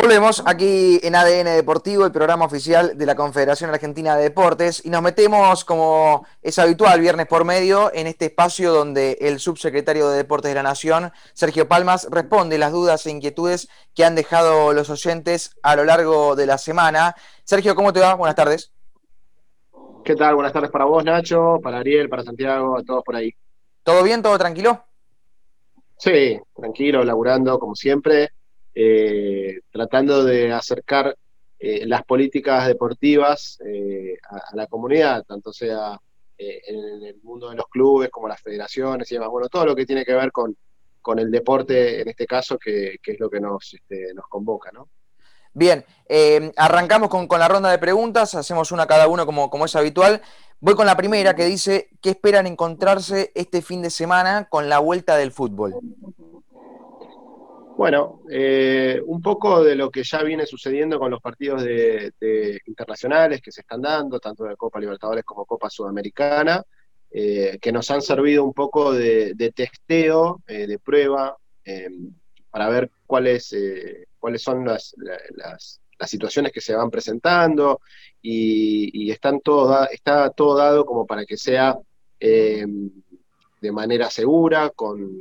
Volvemos aquí en ADN Deportivo, el programa oficial de la Confederación Argentina de Deportes, y nos metemos, como es habitual, viernes por medio, en este espacio donde el subsecretario de Deportes de la Nación, Sergio Palmas, responde las dudas e inquietudes que han dejado los oyentes a lo largo de la semana. Sergio, ¿cómo te va? Buenas tardes. ¿Qué tal? Buenas tardes para vos, Nacho, para Ariel, para Santiago, a todos por ahí. ¿Todo bien? ¿Todo tranquilo? Sí, tranquilo, laburando como siempre eh, tratando de acercar eh, las políticas deportivas eh, a, la comunidad, tanto sea en, el mundo de los clubes como las federaciones y demás. Bueno, todo lo que tiene que ver con, con el deporte, en este caso, que, es lo que nos, este, nos convoca, ¿no? Bien, arrancamos con, la ronda de preguntas, hacemos una cada uno como, como es habitual. Voy con la primera que dice, ¿qué esperan encontrarse este fin de semana con la vuelta del fútbol? Bueno, eh, un poco de lo que ya viene sucediendo con los partidos de, internacionales que se están dando, tanto de Copa Libertadores como Copa Sudamericana, eh, que nos han servido un poco de, testeo, eh, de prueba, para ver cuáles, cuáles son las, situaciones que se van presentando y, están todo, está todo dado como para que sea de manera segura, con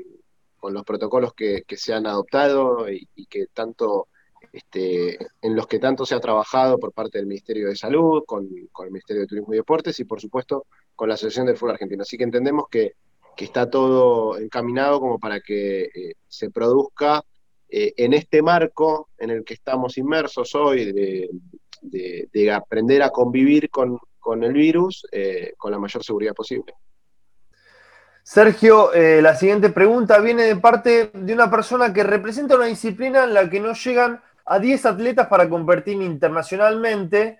con los protocolos que, se han adoptado y, que tanto este, en los que tanto se ha trabajado por parte del Ministerio de Salud, con, el Ministerio de Turismo y Deportes y por supuesto con la Asociación del Fútbol Argentino. Así que entendemos que, está todo encaminado como para que eh, se produzca eh, en este marco en el que estamos inmersos hoy de, aprender a convivir con, el virus eh, con la mayor seguridad posible. Sergio, eh, la siguiente pregunta viene de parte de una persona que representa una disciplina en la que no llegan a 10 atletas para competir internacionalmente.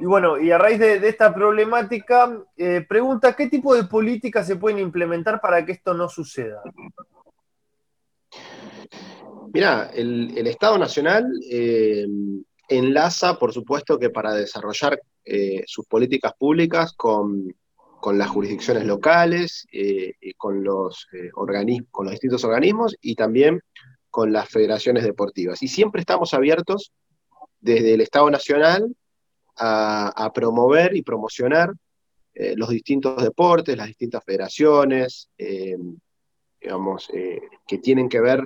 Y bueno, y a raíz de, esta problemática, eh, pregunta, ¿qué tipo de políticas se pueden implementar para que esto no suceda? Mira, el, Estado Nacional eh, enlaza, por supuesto, que para desarrollar sus políticas públicas con, con las jurisdicciones locales, eh, con, los, eh, con los distintos organismos y también con las federaciones deportivas. Y siempre estamos abiertos desde el Estado Nacional a, promover y promocionar eh, los distintos deportes, las distintas federaciones, digamos, que tienen que ver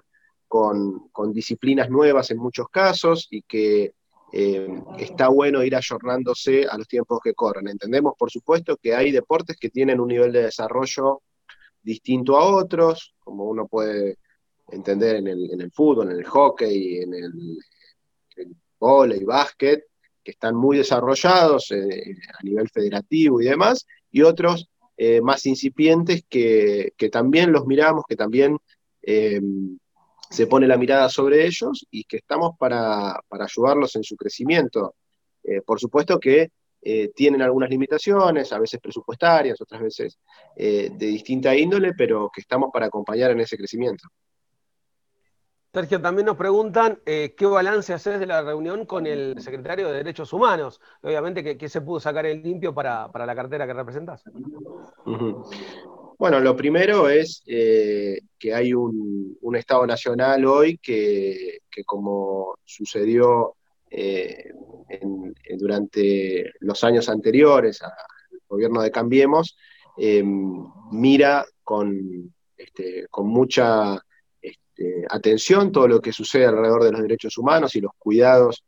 con, disciplinas nuevas en muchos casos y que eh, está bueno ir ayornándose a los tiempos que corren. Entendemos, por supuesto, que hay deportes que tienen un nivel de desarrollo distinto a otros, como uno puede entender en el, fútbol, en el hockey, en el, el y básquet, que están muy desarrollados eh, a nivel federativo y demás, y otros eh, más incipientes que, también los miramos, que también se pone la mirada sobre ellos y que estamos para, ayudarlos en su crecimiento. Eh, por supuesto que eh, tienen algunas limitaciones, a veces presupuestarias, otras veces eh, de distinta índole, pero que estamos para acompañar en ese crecimiento. Sergio, también nos preguntan qué balance haces de la reunión con el secretario de Derechos Humanos. Obviamente, ¿qué, se pudo sacar en limpio para, la cartera que representas? Bueno, lo primero es eh, que hay un, Estado Nacional hoy que, como sucedió eh, durante los años anteriores al gobierno de Cambiemos, em, mira con, este, mucha este, atención todo lo que sucede alrededor de los derechos humanos y los cuidados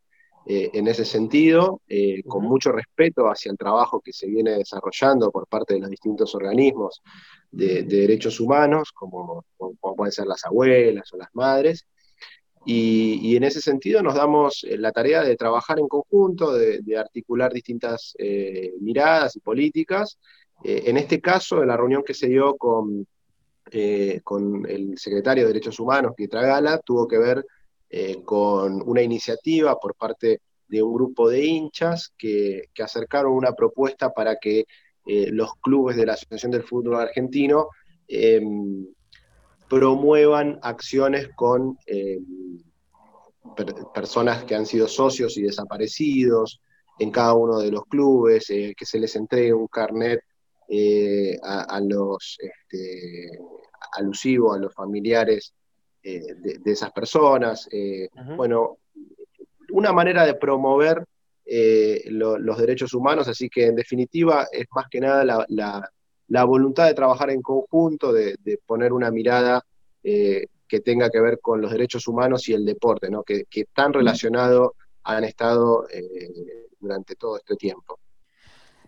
eh, en ese sentido, con mucho respeto hacia el trabajo que se viene desarrollando por parte de los distintos organismos de, derechos humanos, como, pueden ser las abuelas o las madres. Y, en ese sentido nos damos eh, la tarea de trabajar en conjunto, de, articular distintas eh, miradas y políticas. Eh, en este caso, en la reunión que se dio con, con el secretario de Derechos Humanos, Pietra Gala, tuvo que ver con una iniciativa por parte de un grupo de hinchas que, acercaron una propuesta para que eh, los clubes de la Asociación del Fútbol Argentino em, promuevan acciones con em, personas que han sido socios y desaparecidos en cada uno de los clubes, eh, que se les entregue un carnet eh, a, los este, alusivo a los familiares de, esas personas. Bueno, una manera de promover los derechos humanos, así que en definitiva es más que nada la, voluntad de trabajar en conjunto, de, poner una mirada que tenga que ver con los derechos humanos y el deporte, ¿no? que, que tan relacionados han estado durante todo este tiempo.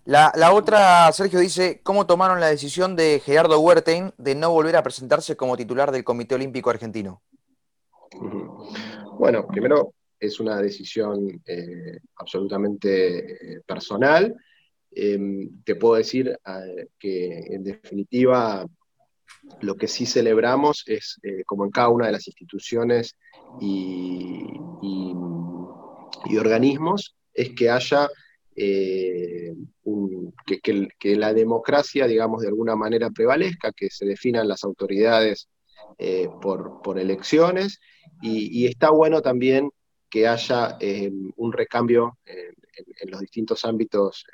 La, otra, Sergio, dice, ¿cómo tomaron la decisión de Gerardo Huertain de no volver a presentarse como titular del Comité Olímpico Argentino? Bueno, primero es una decisión eh, absolutamente eh, personal. Em, te puedo decir eh, que en definitiva lo que sí celebramos es, como en cada una de las instituciones y organismos, es que haya eh, que, la democracia, digamos, de alguna manera prevalezca, que se definan las autoridades eh, por, elecciones, y, está bueno también que haya eh, un recambio en, los distintos ámbitos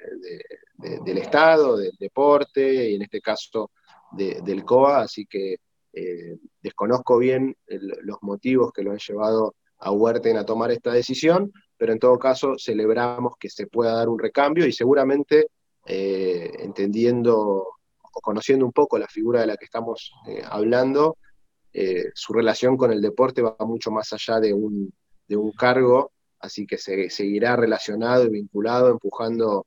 del Estado, del deporte, y en este caso del COA, así que desconozco bien los motivos que lo han llevado a Huerten a tomar esta decisión, pero en todo caso celebramos que se pueda dar un recambio y seguramente eh, entendiendo o conociendo un poco la figura de la que estamos eh, hablando, eh, su relación con el deporte va mucho más allá de un, cargo, así que se, seguirá relacionado y vinculado, empujando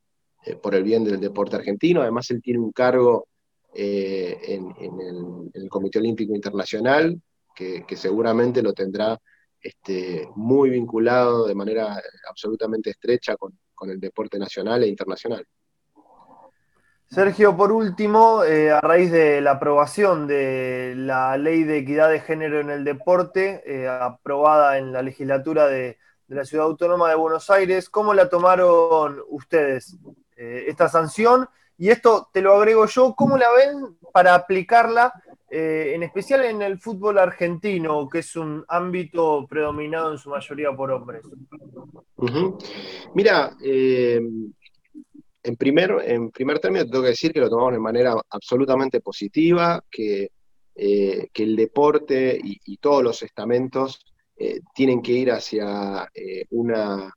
por el bien del deporte argentino. Además, él tiene un cargo en, el, Comité Olímpico Internacional, que seguramente lo tendrá este, muy vinculado de manera absolutamente estrecha con, el deporte nacional e internacional. Sergio, por último, eh, a raíz de la aprobación de la ley de equidad de género en el deporte, eh, aprobada en la legislatura de, la Ciudad Autónoma de Buenos Aires, ¿cómo la tomaron ustedes eh, esta sanción? Y esto te lo agrego yo, ¿cómo la ven para aplicarla eh, en especial en el fútbol argentino, que es un ámbito predominado en su mayoría por hombres. Mira, eh, en, primer, en primer término tengo que decir que lo tomamos de manera absolutamente positiva, que, eh, que el deporte y, todos los estamentos tienen que ir hacia una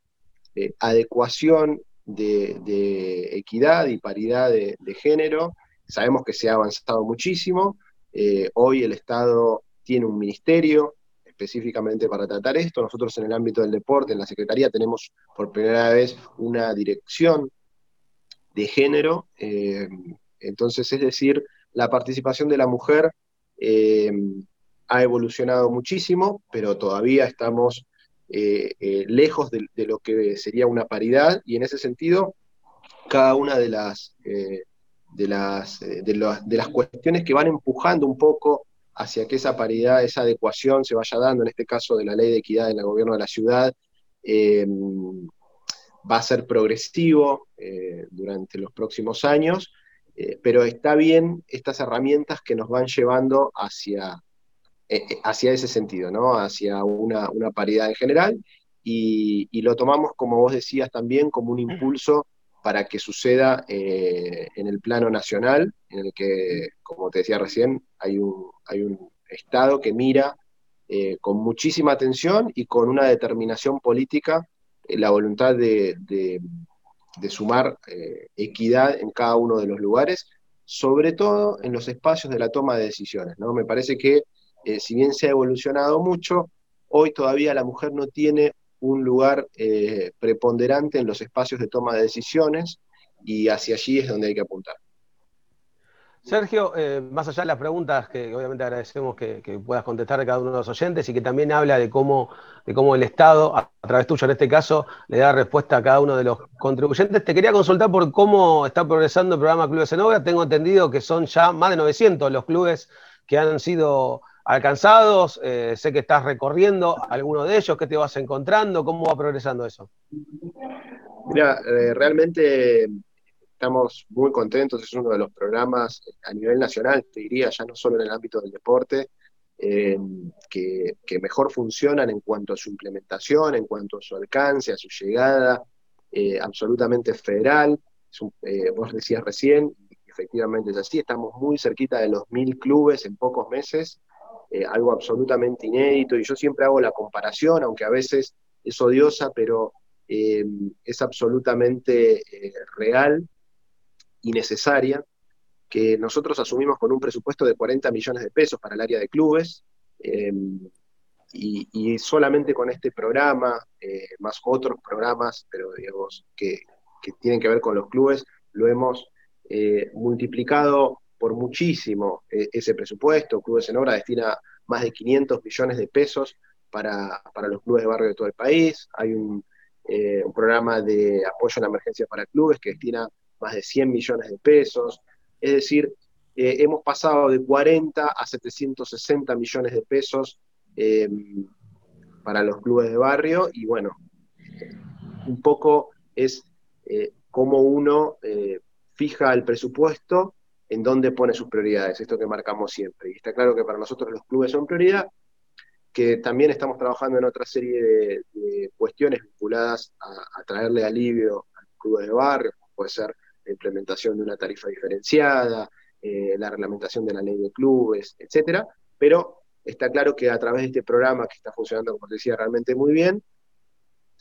adecuación de, equidad y paridad de género. Sabemos que se ha avanzado muchísimo, eh, hoy el Estado tiene un ministerio específicamente para tratar esto. Nosotros en el ámbito del deporte, en la Secretaría, tenemos por primera vez una dirección de género. Eh, entonces, es decir, la participación de la mujer eh, ha evolucionado muchísimo, pero todavía estamos lejos de, lo que sería una paridad y en ese sentido, cada una de las de las, eh, de, las cuestiones que van empujando un poco hacia que esa paridad, esa adecuación se vaya dando, en este caso de la ley de equidad en el gobierno de la ciudad, eh, va a ser progresivo eh, durante los próximos años, pero está bien estas herramientas que nos van llevando hacia, hacia ese sentido, ¿no? hacia una, paridad en general, y, y, lo tomamos, como vos decías también, como un impulso para que suceda eh, en el plano nacional, en el que, como te decía recién, hay un, hay un Estado que mira eh, con muchísima atención y con una determinación política eh, la voluntad de, sumar equidad en cada uno de los lugares, sobre todo en los espacios de la toma de decisiones. ¿no? Me parece que si bien se ha evolucionado mucho, hoy todavía la mujer no tiene un lugar eh, preponderante en los espacios de toma de decisiones y hacia allí es donde hay que apuntar. Sergio, eh, más allá de las preguntas que obviamente agradecemos que, puedas contestar a cada uno de los oyentes y que también habla de cómo, de cómo el Estado, a, través tuyo en este caso, le da respuesta a cada uno de los contribuyentes, te quería consultar por cómo está progresando el programa Clubes en Obra. Tengo entendido que son ya más de 900 los clubes que han sido alcanzados? Eh, sé que estás recorriendo alguno de ellos, ¿qué te vas encontrando? ¿Cómo va progresando eso? Mira, eh, realmente estamos muy contentos, es uno de los programas a nivel nacional, te diría, ya no solo en el ámbito del deporte, eh, que, mejor funcionan en cuanto a su implementación, en cuanto a su alcance, a su llegada, absolutamente federal. vos decías recién, efectivamente es así, estamos muy cerquita de los mil clubes en pocos meses, eh, algo absolutamente inédito, y yo siempre hago la comparación, aunque a veces es odiosa, pero eh, es absolutamente eh, real y necesaria, que nosotros asumimos con un presupuesto de 40 millones de pesos para el área de clubes, y, solamente con este programa, más otros programas, pero digamos, que, que, tienen que ver con los clubes, lo hemos multiplicado por muchísimo ese presupuesto. Clubes en Obra destina más de 500 millones de pesos para, los clubes de barrio de todo el país. Hay eh, un, programa de apoyo a la emergencia para clubes que destina más de 100 millones de pesos. Es decir, eh, hemos pasado de 40 a 760 millones de pesos eh, para los clubes de barrio y bueno, un poco es cómo uno fija el presupuesto en dónde pone sus prioridades, esto que marcamos siempre. Y está claro que para nosotros los clubes son prioridad, que también estamos trabajando en otra serie de, cuestiones vinculadas a, traerle alivio a los clubes de barrio, puede ser la implementación de una tarifa diferenciada, eh, la reglamentación de la ley de clubes, etcétera, pero está claro que a través de este programa que está funcionando, como decía, realmente muy bien,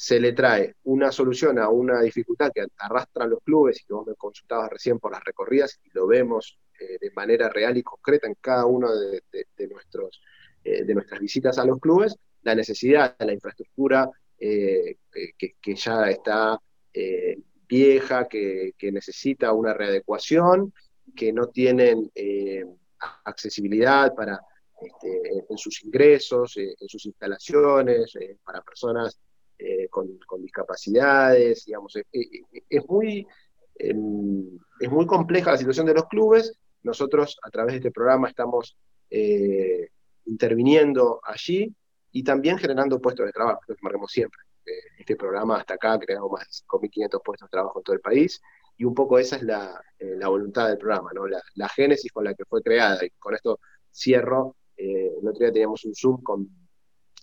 se le trae una solución a una dificultad que arrastran los clubes y que vos me consultabas recién por las recorridas y lo vemos eh, de manera real y concreta en cada uno de, nuestros, eh, de nuestras visitas a los clubes, la necesidad de la infraestructura eh, que, ya está vieja, que, necesita una readecuación, que no tienen accesibilidad para este, en sus ingresos, en sus instalaciones, para personas eh, con, discapacidades, digamos, es, muy, em, es muy compleja la situación de los clubes. Nosotros a través de este programa estamos eh, interviniendo allí y también generando puestos de trabajo, lo que marcamos siempre. Eh, este programa hasta acá ha creado más de 5.500 puestos de trabajo en todo el país y un poco esa es la, voluntad del programa, ¿no? La, génesis con la que fue creada. Y con esto cierro. el otro día teníamos un Zoom con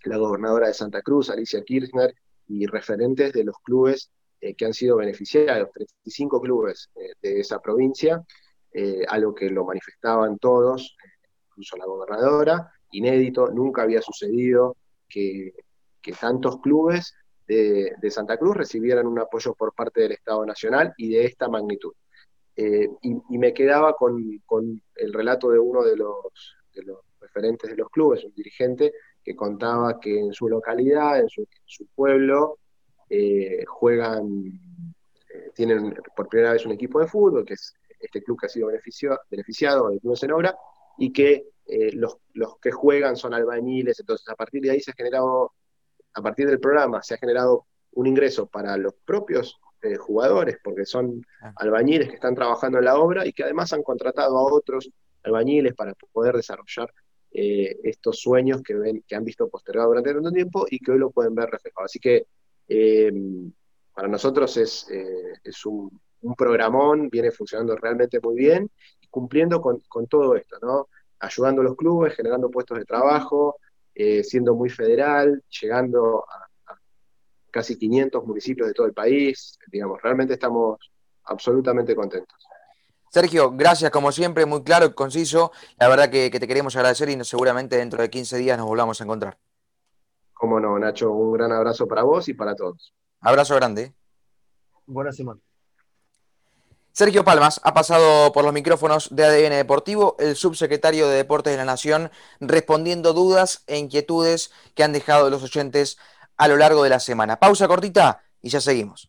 la gobernadora de Santa Cruz, Alicia Kirchner, y referentes de los clubes eh, que han sido beneficiados, 35 clubes eh, de esa provincia, eh, a lo que lo manifestaban todos, incluso la gobernadora, inédito, nunca había sucedido que, tantos clubes de, Santa Cruz recibieran un apoyo por parte del Estado Nacional y de esta magnitud. Y, me quedaba con, el relato de uno de los, de los referentes de los clubes, un dirigente, que contaba que en su localidad, en su, pueblo, eh, juegan, eh, tienen por primera vez un equipo de fútbol, que es este club que ha sido beneficiado, el Club Cenobra, y que eh, los, que juegan son albañiles, entonces a partir de ahí se ha generado, a partir del programa, se ha generado un ingreso para los propios jugadores, porque son albañiles que están trabajando en la obra y que además han contratado a otros albañiles para poder desarrollar eh, estos sueños que, ven, que han visto postergado durante tanto tiempo y que hoy lo pueden ver reflejado. Así que eh, para nosotros es, eh, es un, programón, viene funcionando realmente muy bien y cumpliendo con, todo esto, ¿no? Ayudando a los clubes, generando puestos de trabajo, siendo muy federal, llegando a casi 500 municipios de todo el país, digamos, realmente estamos absolutamente contentos. Sergio, gracias como siempre, muy claro y conciso. La verdad que, te queremos agradecer y seguramente dentro de 15 días nos volvamos a encontrar. Cómo no, Nacho, un gran abrazo para vos y para todos. Abrazo grande. Buena semana. Sergio Palmas ha pasado por los micrófonos de ADN Deportivo, el subsecretario de Deportes de la Nación, respondiendo dudas e inquietudes que han dejado los oyentes a lo largo de la semana. Pausa cortita y ya seguimos.